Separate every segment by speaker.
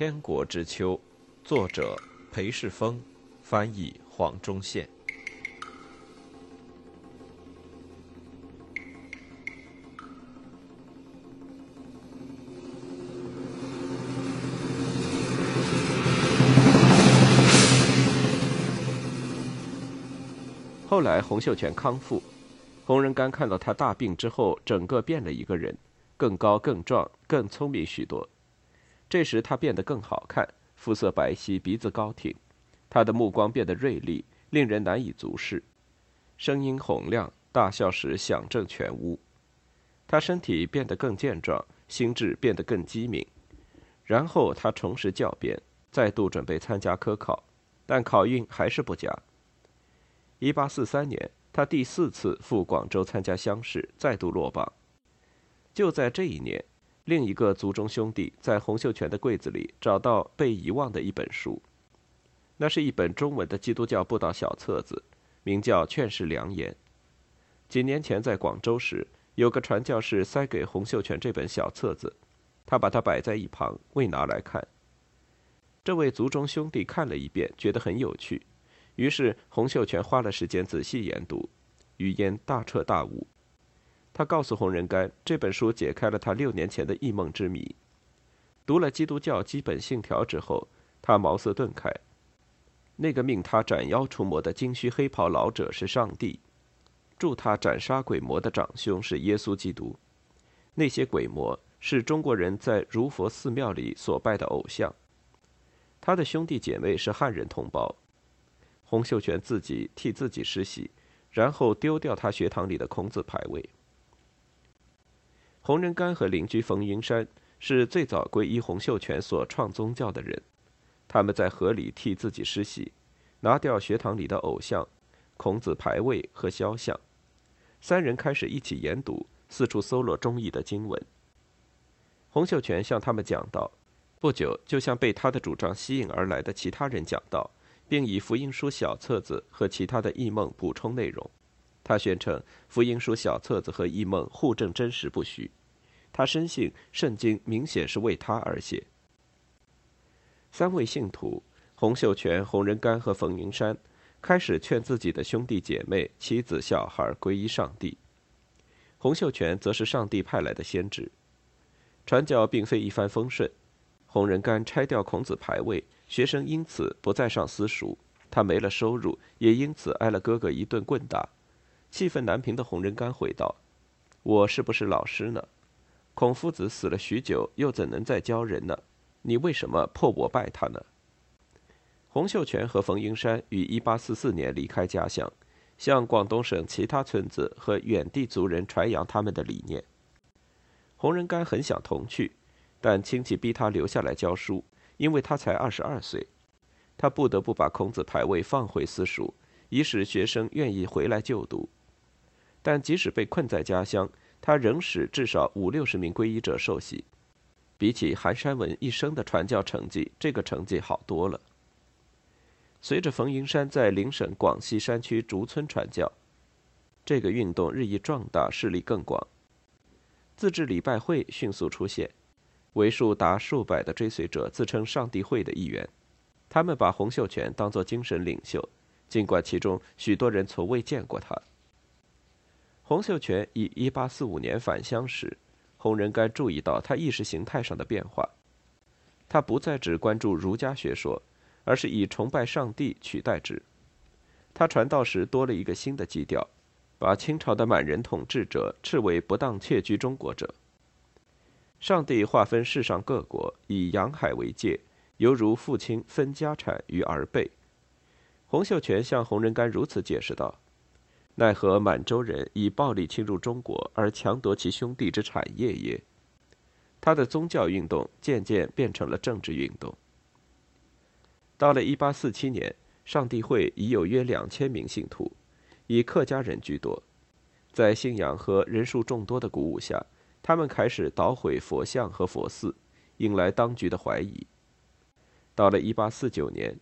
Speaker 1: 天国之秋》，作者裴世峰，翻译黄忠宪。后来，洪秀全康复，洪仁玕看到他大病之后，整个变了一个人，更高、更壮、更聪明许多。这时他变得更好看，肤色白皙，鼻子高挺，他的目光变得锐利，令人难以足视，声音洪亮，大笑时响震全屋。他身体变得更健壮，心智变得更机敏。然后他重拾教鞭，再度准备参加科考，但考运还是不佳。一八四三年，他第四次赴广州参加乡试，再度落榜。就在这一年，另一个族中兄弟在洪秀全的柜子里找到被遗忘的一本书，那是一本中文的基督教布道小册子，名叫《劝世良言》。几年前在广州时，有个传教士塞给洪秀全这本小册子，他把它摆在一旁，未拿来看。这位族中兄弟看了一遍，觉得很有趣。于是洪秀全花了时间仔细研读，语言大彻大悟。他告诉洪仁玕，这本书解开了他六年前的异梦之谜。读了基督教基本信条之后，他茅塞顿开。那个命他斩妖除魔的金须黑袍老者是上帝，助他斩杀鬼魔的长兄是耶稣基督。那些鬼魔是中国人在儒佛寺庙里所拜的偶像。他的兄弟姐妹是汉人同胞。洪秀全自己替自己施洗，然后丢掉他学堂里的孔子牌位。洪仁玕和邻居冯云山是最早皈依洪秀全所创宗教的人，他们在河里替自己施洗，拿掉学堂里的偶像、孔子牌位和肖像。三人开始一起研读，四处搜罗中译的经文。洪秀全向他们讲道，不久就向被他的主张吸引而来的其他人讲道。并以福音书小册子和其他的异梦补充内容。他宣称福音书小册子和异梦互证真实不虚。他深信圣经明显是为他而写。三位信徒洪秀全、洪仁玕和冯云山开始劝自己的兄弟姐妹、妻子、小孩皈依上帝。洪秀全则是上帝派来的先知。传教并非一帆风顺。洪仁玕拆掉孔子牌位。学生因此不再上私塾，他没了收入，也因此挨了哥哥一顿棍打。气愤难平的洪仁玕回道：“我是不是老师呢？孔夫子死了许久，又怎能再教人呢？你为什么迫我拜他呢？”洪秀全和冯云山于1844年离开家乡，向广东省其他村子和远地族人传扬他们的理念。洪仁玕很想同去，但亲戚逼他留下来教书。因为他才二十二岁，他不得不把孔子牌位放回私塾，以使学生愿意回来就读。但即使被困在家乡，他仍使至少五六十名皈依者受洗。比起韩山文一生的传教成绩，这个成绩好多了。随着冯云山在邻省广西山区竹村传教，这个运动日益壮大，势力更广。自治礼拜会迅速出现。为数达数百的追随者自称上帝会的一员，他们把洪秀全当作精神领袖，尽管其中许多人从未见过他。洪秀全以1845年返乡时，洪仁玕注意到他意识形态上的变化，他不再只关注儒家学说，而是以崇拜上帝取代之。他传道时多了一个新的基调，把清朝的满人统治者斥为不当窃居中国者。上帝划分世上各国，以洋海为界，犹如父亲分家产于儿辈。洪秀全向洪仁玕如此解释道：“奈何满洲人以暴力侵入中国，而强夺其兄弟之产业耶？”他的宗教运动渐渐变成了政治运动。到了1847年，上帝会已有约两千名信徒，以客家人居多，在信仰和人数众多的鼓舞下。他们开始捣毁佛像和佛寺，引来当局的怀疑。到了1849年，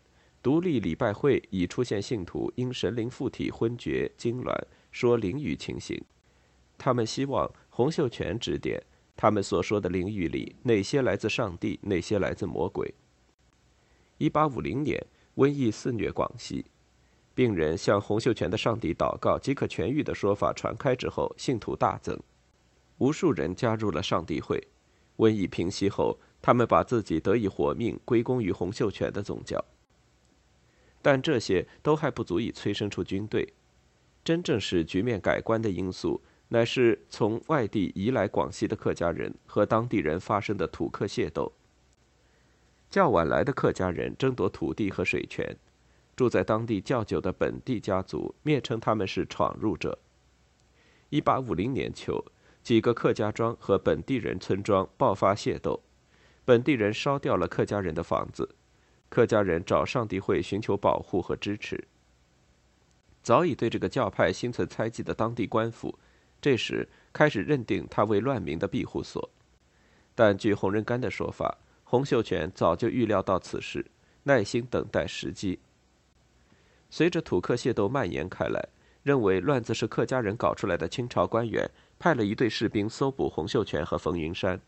Speaker 1: 独立礼拜会已出现信徒因神灵附体昏厥、痉挛、说灵语情形。他们希望洪秀全指点他们所说的灵语里哪些来自上帝，哪些来自魔鬼。1850年，瘟疫肆虐广西，病人向洪秀全的上帝祷告即可痊愈的说法传开之后，信徒大增，无数人加入了上帝会。瘟疫平息后，他们把自己得以活命归功于洪秀全的宗教。但这些都还不足以催生出军队。真正使局面改观的因素，乃是从外地移来广西的客家人和当地人发生的土客械斗。较晚来的客家人争夺土地和水权，住在当地较久的本地家族蔑称他们是闯入者。一八五零年秋，几个客家庄和本地人村庄爆发械斗，本地人烧掉了客家人的房子，客家人找上帝会寻求保护和支持。早已对这个教派心存猜忌的当地官府，这时开始认定他为乱民的庇护所。但据洪仁玕的说法，洪秀全早就预料到此事，耐心等待时机。随着土客械斗蔓延开来，认为乱子是客家人搞出来的清朝官员派了一队士兵搜捕洪秀全和冯云山。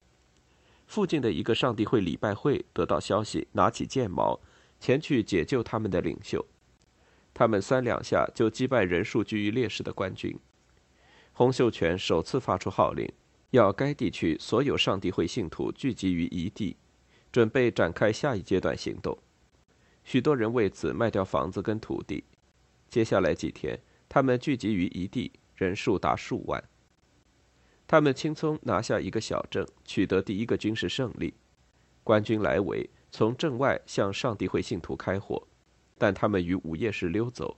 Speaker 1: 附近的一个上帝会礼拜会得到消息，拿起剑矛前去解救他们的领袖。他们三两下就击败人数居于劣势的官军。洪秀全首次发出号令，要该地区所有上帝会信徒聚集于一地。准备展开下一阶段行动，许多人为此卖掉房子跟土地。接下来几天，他们聚集于一地，人数达数万。他们轻松拿下一个小镇，取得第一个军事胜利。官军来围，从镇外向上帝会信徒开火，但他们于午夜时溜走。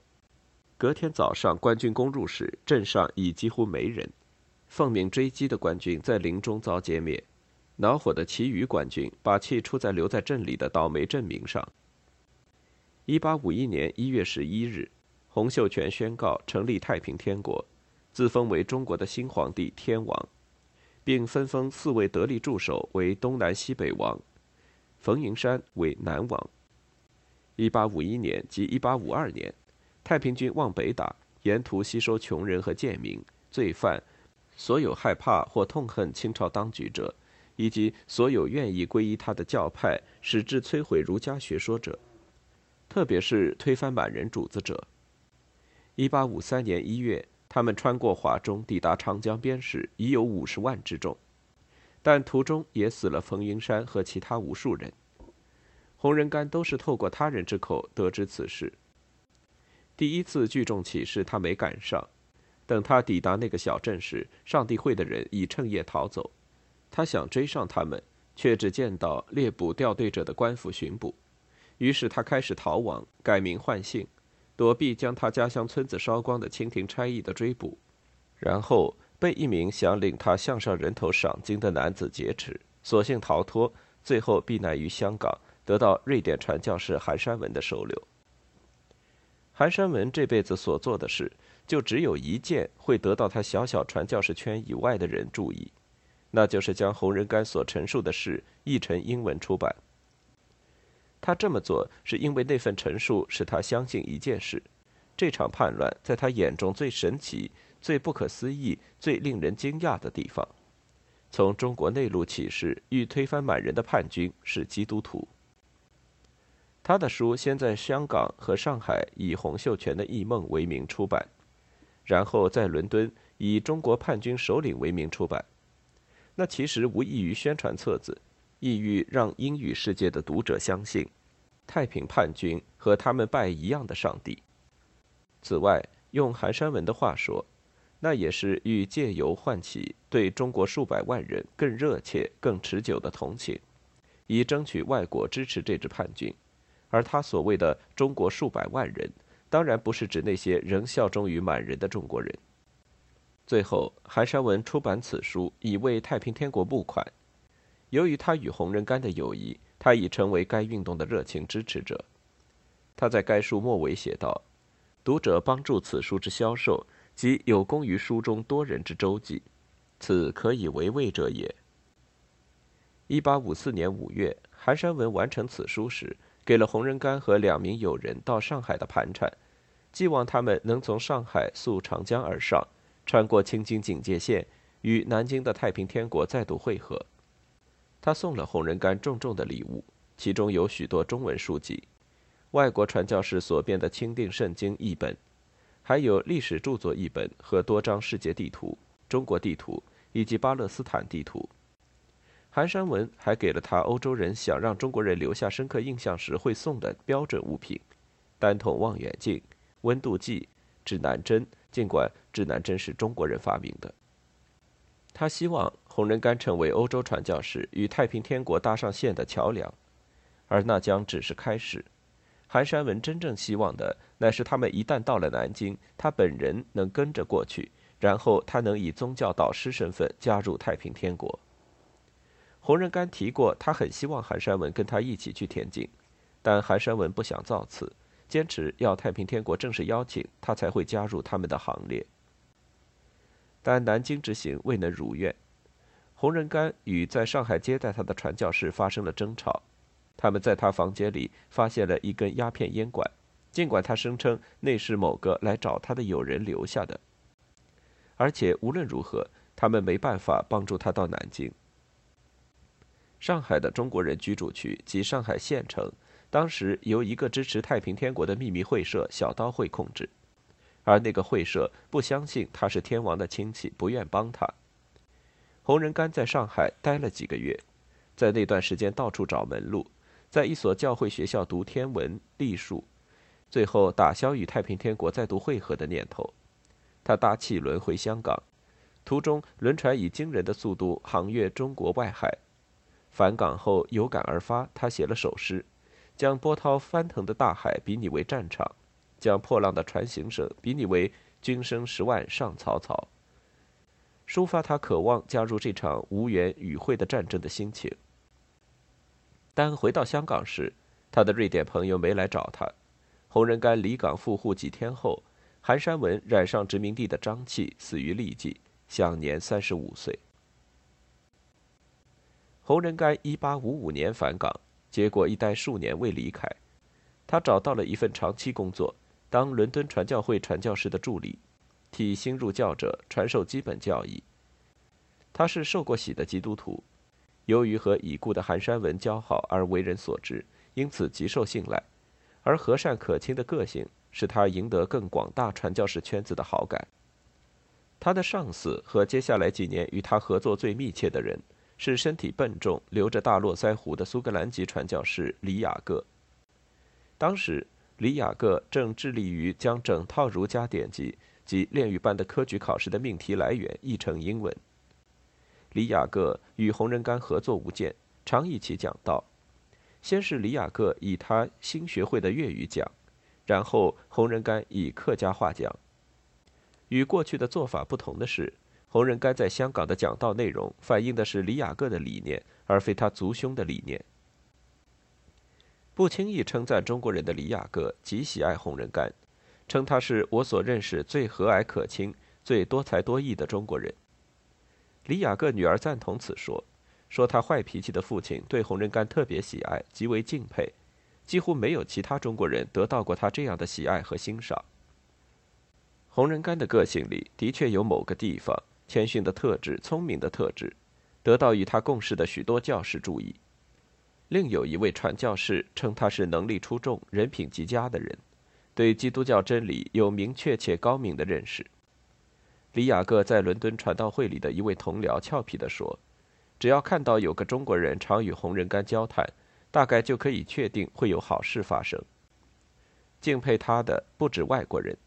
Speaker 1: 隔天早上，官军攻入时，镇上已几乎没人。奉命追击的官军在林中遭歼灭。恼火的其余官军把气出在留在镇里的倒霉镇民上。一八五一年一月十一日，洪秀全宣告成立太平天国，自封为中国的新皇帝天王，并分封四位得力助手为东南西北王，冯云山为南王。一八五一年及一八五二年，太平军往北打，沿途吸收穷人和贱民、罪犯，所有害怕或痛恨清朝当局者。以及所有愿意皈依他的教派，使之摧毁儒家学说者，特别是推翻满人主子者。一八五三年一月，他们穿过华中，抵达长江边时，已有五十万之众，但途中也死了冯云山和其他无数人。洪仁玕都是透过他人之口得知此事。第一次聚众起事，他没赶上。等他抵达那个小镇时，上帝会的人已趁夜逃走。他想追上他们，却只见到猎捕掉队者的官府巡捕，于是他开始逃亡，改名换姓，躲避将他家乡村子烧光的清廷差役的追捕，然后被一名想领他项上人头赏金的男子劫持，索性逃脱，最后避难于香港，得到瑞典传教士韩山文的收留。韩山文这辈子所做的事，就只有一件会得到他小小传教士圈以外的人注意。那就是将洪仁玕所陈述的事译成英文出版。他这么做是因为那份陈述使他相信一件事：这场叛乱在他眼中最神奇、最不可思议、最令人惊讶的地方，从中国内陆起事欲推翻满人的叛军是基督徒。他的书先在香港和上海以洪秀全的异梦为名出版，然后在伦敦以中国叛军首领为名出版。那其实无异于宣传册子，意欲让英语世界的读者相信，太平叛军和他们拜一样的上帝。此外，用韩山文的话说，那也是欲借由唤起对中国数百万人更热切、更持久的同情，以争取外国支持这支叛军。而他所谓的中国数百万人，当然不是指那些仍效忠于满人的中国人。最后，韩山文出版此书，以为太平天国募款。由于他与洪仁玕的友谊，他已成为该运动的热情支持者。他在该书末尾写道：“读者帮助此书之销售，即有功于书中多人之周济，此可以为慰者也。”一八五四年五月，韩山文完成此书时，给了洪仁玕和两名友人到上海的盘缠，寄望他们能从上海溯长江而上。穿过青津警戒线，与南京的太平天国再度会合。他送了洪仁玕重重的礼物，其中有许多中文书籍，外国传教士所编的《钦定圣经》译本，还有历史著作译本和多张世界地图、中国地图以及巴勒斯坦地图。韩山文还给了他欧洲人想让中国人留下深刻印象时会送的标准物品：单筒望远镜、温度计、指南针。尽管指南针是中国人发明的，他希望洪仁玕成为欧洲传教士与太平天国搭上线的桥梁，而那将只是开始。韩山文真正希望的，乃是他们一旦到了南京，他本人能跟着过去，然后他能以宗教导师身份加入太平天国。洪仁玕提过，他很希望韩山文跟他一起去天津，但韩山文不想造次。坚持要太平天国正式邀请他才会加入他们的行列，但南京之行未能如愿。洪仁玕与在上海接待他的传教士发生了争吵，他们在他房间里发现了一根鸦片烟管，尽管他声称那是某个来找他的友人留下的，而且无论如何，他们没办法帮助他到南京。上海的中国人居住区及上海县城。当时由一个支持太平天国的秘密会社小刀会控制，而那个会社不相信他是天王的亲戚，不愿帮他。洪仁玕在上海待了几个月，在那段时间到处找门路，在一所教会学校读天文、历数，最后打消与太平天国再度会合的念头。他搭汽轮回香港，途中轮船以惊人的速度航越中国外海，返港后有感而发，他写了首诗。将波涛翻腾的大海比拟为战场，将破浪的船行声比拟为军声十万上草草，抒发他渴望加入这场无缘与会的战争的心情。但回到香港时，他的瑞典朋友没来找他。洪仁玕离港复沪几天后，韩山文染上殖民地的瘴气，死于痢疾，享年三十五岁。洪仁玕一八五五年返港。结果一待数年未离开，他找到了一份长期工作，当伦敦传教会传教士的助理，替新入教者传授基本教义。他是受过洗的基督徒，由于和已故的韩山文交好而为人所知，因此极受信赖。而和善可亲的个性使他赢得更广大传教士圈子的好感。他的上司和接下来几年与他合作最密切的人。是身体笨重、留着大络腮胡的苏格兰籍传教士李雅各。当时，李雅各正致力于将整套儒家典籍及炼狱般的科举考试的命题来源译成英文。李雅各与洪仁玕合作无间，常一起讲道。先是李雅各以他新学会的粤语讲，然后洪仁玕以客家话讲。与过去的做法不同的是。洪仁玕在香港的讲道内容反映的是李雅各的理念，而非他族兄的理念。不轻易称赞中国人的李雅各极喜爱洪仁玕，称他是我所认识最和蔼可亲、最多才多艺的中国人。李雅各女儿赞同此说，说他坏脾气的父亲对洪仁玕特别喜爱，极为敬佩，几乎没有其他中国人得到过他这样的喜爱和欣赏。洪仁玕的个性里的确有某个地方。谦逊的特质，聪明的特质，得到与他共事的许多教师注意。另有一位传教士称他是能力出众、人品极佳的人，对基督教真理有明确且高明的认识。李雅各在伦敦传道会里的一位同僚俏皮地说：“只要看到有个中国人常与红人干交谈，大概就可以确定会有好事发生。”敬佩他的不止外国人。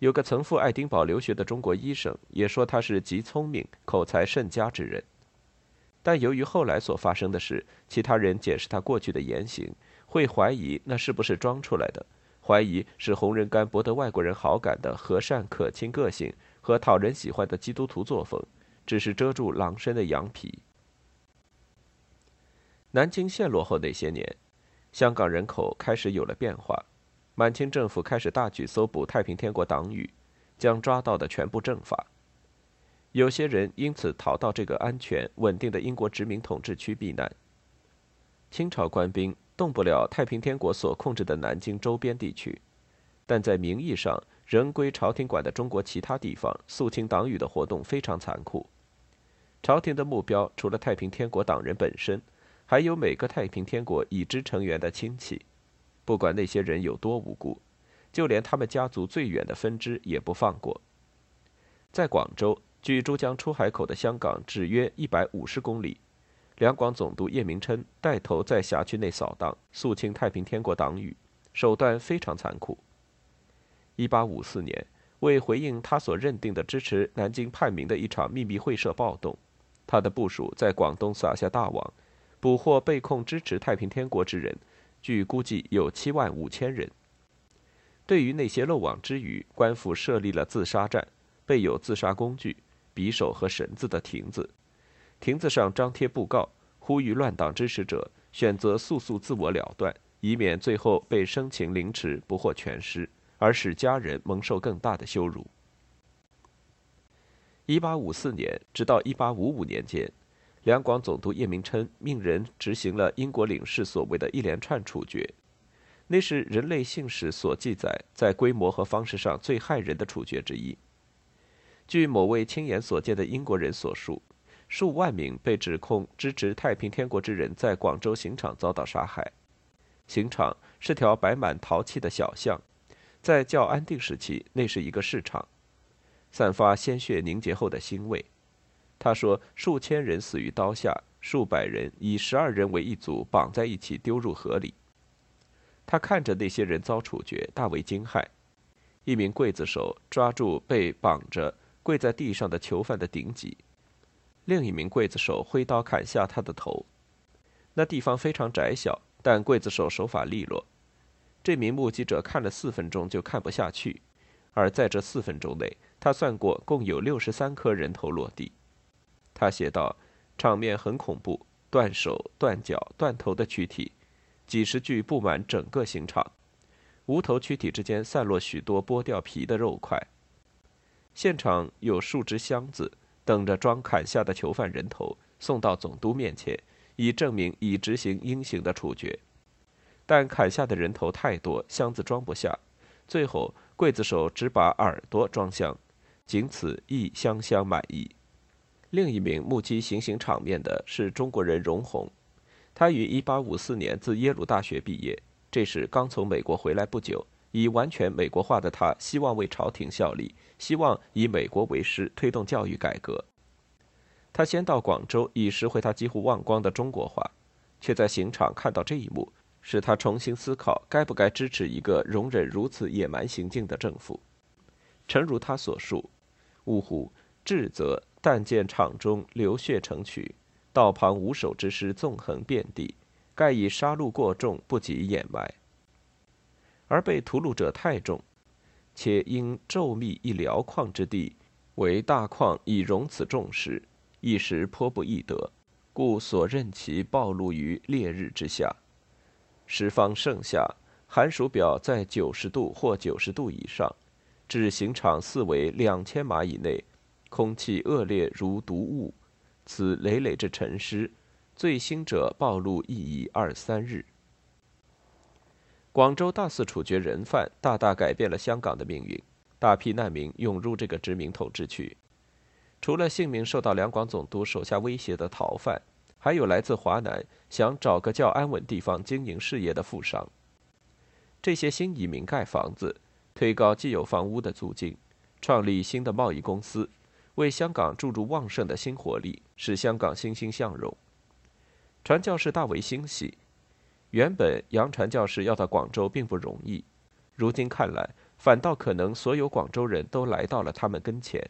Speaker 1: 有个曾赴爱丁堡留学的中国医生也说他是极聪明、口才甚佳之人，但由于后来所发生的事，其他人解释他过去的言行，会怀疑那是不是装出来的，怀疑是洪仁玕博得外国人好感的和善可亲个性和讨人喜欢的基督徒作风，只是遮住狼身的羊皮。南京陷落后那些年，香港人口开始有了变化。满清政府开始大举搜捕太平天国党羽，将抓到的全部正法。有些人因此逃到这个安全稳定的英国殖民统治区避难。清朝官兵动不了太平天国所控制的南京周边地区，但在名义上仍归朝廷管的中国其他地方，肃清党羽的活动非常残酷。朝廷的目标除了太平天国党人本身，还有每个太平天国已知成员的亲戚，不管那些人有多无辜，就连他们家族最远的分支也不放过。在广州，距珠江出海口的香港只约一百五十公里。两广总督叶明琛带头在辖区内扫荡，肃清太平天国党羽，手段非常残酷。一八五四年，为回应他所认定的支持南京叛民的一场秘密会社暴动，他的部署在广东撒下大网，捕获被控支持太平天国之人，据估计有七万五千人。对于那些漏网之鱼，官府设立了自杀站，备有自杀工具、匕首和绳子的亭子。亭子上张贴布告，呼吁乱党支持者选择速速自我了断，以免最后被生擒凌迟，不获全尸，而使家人蒙受更大的羞辱。一八五四年直到一八五五年间，两广总督叶明琛命人执行了英国领事所谓的一连串处决，那是人类姓史所记载在规模和方式上最骇人的处决之一。据某位亲眼所见的英国人所述。数万名被指控支持太平天国之人在广州刑场遭到杀害。刑场是条摆满陶器的小巷，在较安定时期，那是一个市场，散发鲜血凝结后的腥味。他说，数千人死于刀下，数百人以十二人为一组绑在一起丢入河里。他看着那些人遭处决，大为惊骇。一名刽子手抓住被绑着跪在地上的囚犯的顶脊。另一名刽子手挥刀砍下他的头，那地方非常窄小，但刽子手手法利落。这名目击者看了四分钟就看不下去，而在这四分钟内，他算过共有六十三颗人头落地。他写道：“场面很恐怖，断手、断脚、断头的躯体，几十具布满整个刑场，无头躯体之间散落许多剥掉皮的肉块。现场有数只箱子。”等着装砍下的囚犯人头送到总督面前，以证明已执行应刑的处决。但砍下的人头太多，箱子装不下，最后刽子手只把耳朵装箱，仅此一箱箱满意。另一名目击行刑场面的是中国人荣宏，他于1854年自耶鲁大学毕业，这时刚从美国回来不久。已完全美国化的他，希望为朝廷效力，希望以美国为师，推动教育改革。他先到广州，以拾回他几乎忘光的中国话，却在刑场看到这一幕，使他重新思考该不该支持一个容忍如此野蛮行径的政府。诚如他所述：“呜呼！至则但见场中流血成渠，道旁无手之尸纵横遍地，盖以杀戮过重，不及掩埋。”而被屠戮者太重，且因骤密一辽旷之地，为大矿以容此重石，一时颇不易得，故所任其暴露于烈日之下。十方盛夏，寒暑表在九十度或九十度以上，至刑场四围两千码以内，空气恶劣如毒雾，此累累之沉尸，最新者暴露亦已二三日。广州大肆处决人犯，大大改变了香港的命运。大批难民涌入这个殖民统治区，除了性命受到两广总督手下威胁的逃犯，还有来自华南想找个较安稳地方经营事业的富商。这些新移民盖房子，推高既有房屋的租金，创立新的贸易公司，为香港注入旺盛的新活力，使香港欣欣向荣。传教士大为欣喜。原本洋传教士要到广州并不容易，如今看来，反倒可能所有广州人都来到了他们跟前。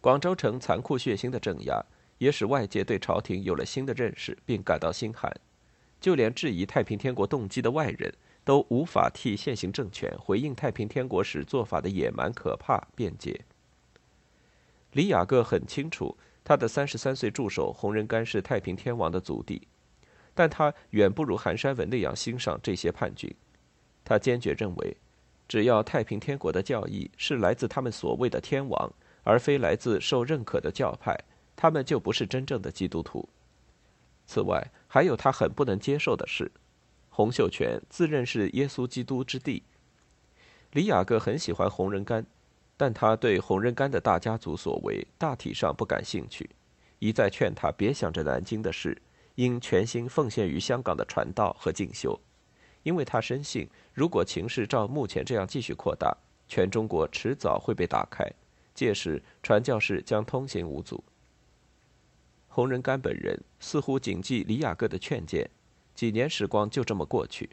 Speaker 1: 广州城残酷血腥的镇压，也使外界对朝廷有了新的认识，并感到心寒。就连质疑太平天国动机的外人都无法替现行政权回应太平天国时做法的野蛮可怕辩解。李雅各很清楚，他的三十三岁助手洪仁玕是太平天王的族弟。但他远不如韩山文那样欣赏这些叛军，他坚决认为，只要太平天国的教义是来自他们所谓的天王，而非来自受认可的教派，他们就不是真正的基督徒。此外，还有他很不能接受的是，洪秀全自认是耶稣基督之弟。李雅各很喜欢洪仁玕，但他对洪仁玕的大家族所为大体上不感兴趣，一再劝他别想着南京的事。应全心奉献于香港的传道和进修，因为他深信，如果情势照目前这样继续扩大，全中国迟早会被打开，届时传教士将通行无阻。洪仁玕本人似乎谨记李雅各的劝谏，几年时光就这么过去。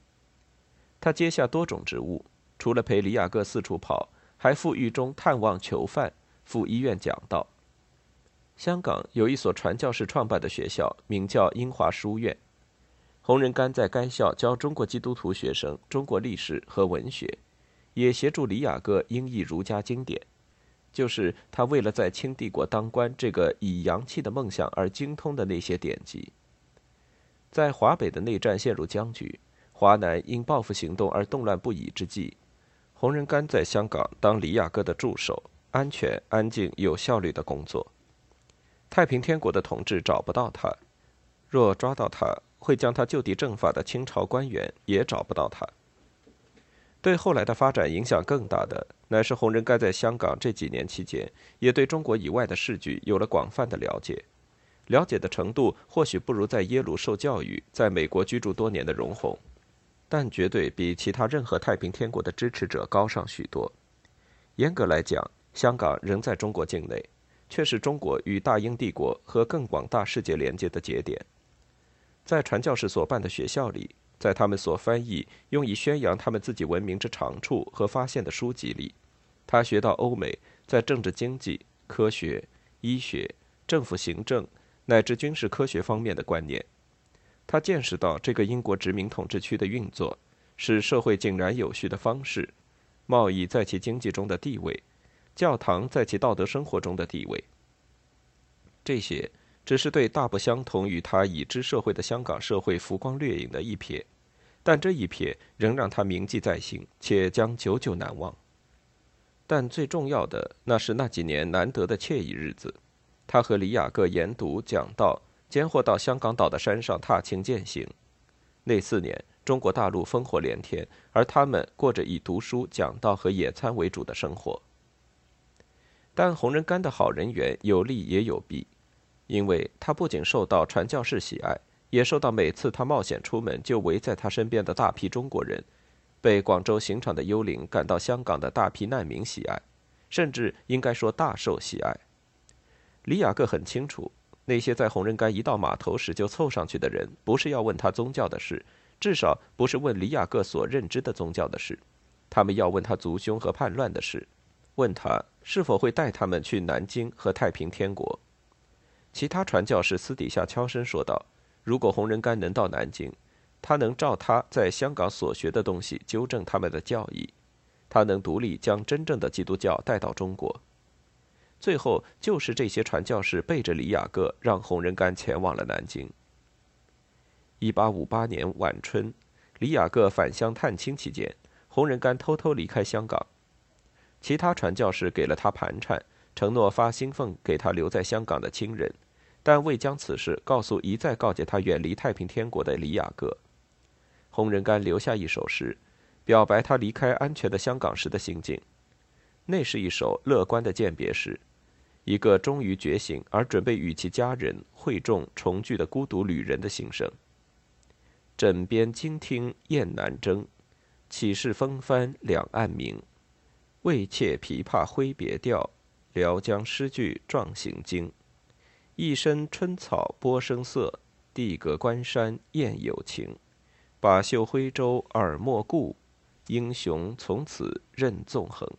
Speaker 1: 他接下多种职务，除了陪李雅各四处跑，还赴狱中探望囚犯，赴医院讲道。香港有一所传教士创办的学校，名叫英华书院。洪仁玕在该校教中国基督徒学生中国历史和文学，也协助李雅各英译儒家经典。就是他为了在清帝国当官这个以洋气的梦想而精通的那些典籍。在华北的内战陷入僵局，华南因报复行动而动乱不已之际，洪仁玕在香港当李雅各的助手，安全、安静、有效率的工作。太平天国的统治找不到他，若抓到他，会将他就地正法的清朝官员也找不到他。对后来的发展影响更大的，乃是洪仁玕在香港这几年期间，也对中国以外的事局有了广泛的了解，了解的程度或许不如在耶鲁受教育、在美国居住多年的容闳，但绝对比其他任何太平天国的支持者高上许多。严格来讲，香港仍在中国境内，却是中国与大英帝国和更广大世界连接的节点。在传教士所办的学校里。在他们所翻译、用以宣扬他们自己文明之长处和发现的书籍里，他学到欧美在政治、经济、科学、医学、政府行政乃至军事科学方面的观念。他见识到这个英国殖民统治区的运作，是社会井然有序的方式，贸易在其经济中的地位，教堂在其道德生活中的地位。这些只是对大不相同与他已知社会的香港社会浮光掠影的一瞥。但这一瞥仍让他铭记在心，且将久久难忘。但最重要的，那是那几年难得的惬意日子。他和李雅各研读讲道，间或到香港岛的山上踏青践行。那四年，中国大陆烽火连天，而他们过着以读书、讲道和野餐为主的生活。但洪仁干的好人缘有利也有弊，因为他不仅受到传教士喜爱。也受到每次他冒险出门就围在他身边的大批中国人，被广州刑场的幽灵赶到香港的大批难民喜爱，甚至应该说大受喜爱。李雅各很清楚，那些在红人干一到码头时就凑上去的人，不是要问他宗教的事，至少不是问李雅各所认知的宗教的事，他们要问他族兄和叛乱的事，问他是否会带他们去南京和太平天国。其他传教士私底下悄声说道。如果洪仁玕能到南京，他能照他在香港所学的东西纠正他们的教义，他能独立将真正的基督教带到中国。最后，就是这些传教士背着李雅各，让洪仁玕前往了南京。一八五八年晚春，李雅各返乡探亲期间，洪仁玕偷偷离开香港。其他传教士给了他盘缠，承诺发薪俸给他留在香港的亲人。但未将此事告诉一再告诫他远离太平天国的李雅各。洪仁玕留下一首诗，表白他离开安全的香港时的心境。那是一首乐观的鉴别诗，一个终于觉醒而准备与其家人会众重聚的孤独旅人的心声。枕边惊听雁南征，岂是风帆两岸明？未切琵琶挥别调，聊将诗句壮行经。一身春草波声色，地阁关山雁有情。把袖徽州耳莫顾，英雄从此任纵横。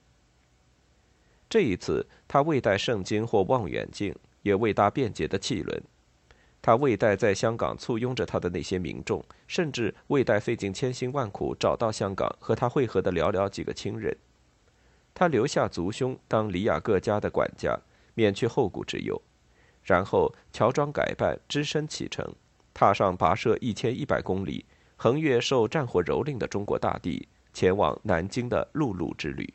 Speaker 1: 这一次，他未带圣经或望远镜，也未搭便捷的汽轮，他未带在香港簇拥着他的那些民众，甚至未带费尽千辛万苦找到香港和他会合的寥寥几个亲人。他留下族兄当李雅各家的管家免去后顾之忧。然后乔装改扮只身启程踏上跋涉一千一百公里横越受战火蹂躏的中国大地前往南京的陆路之旅。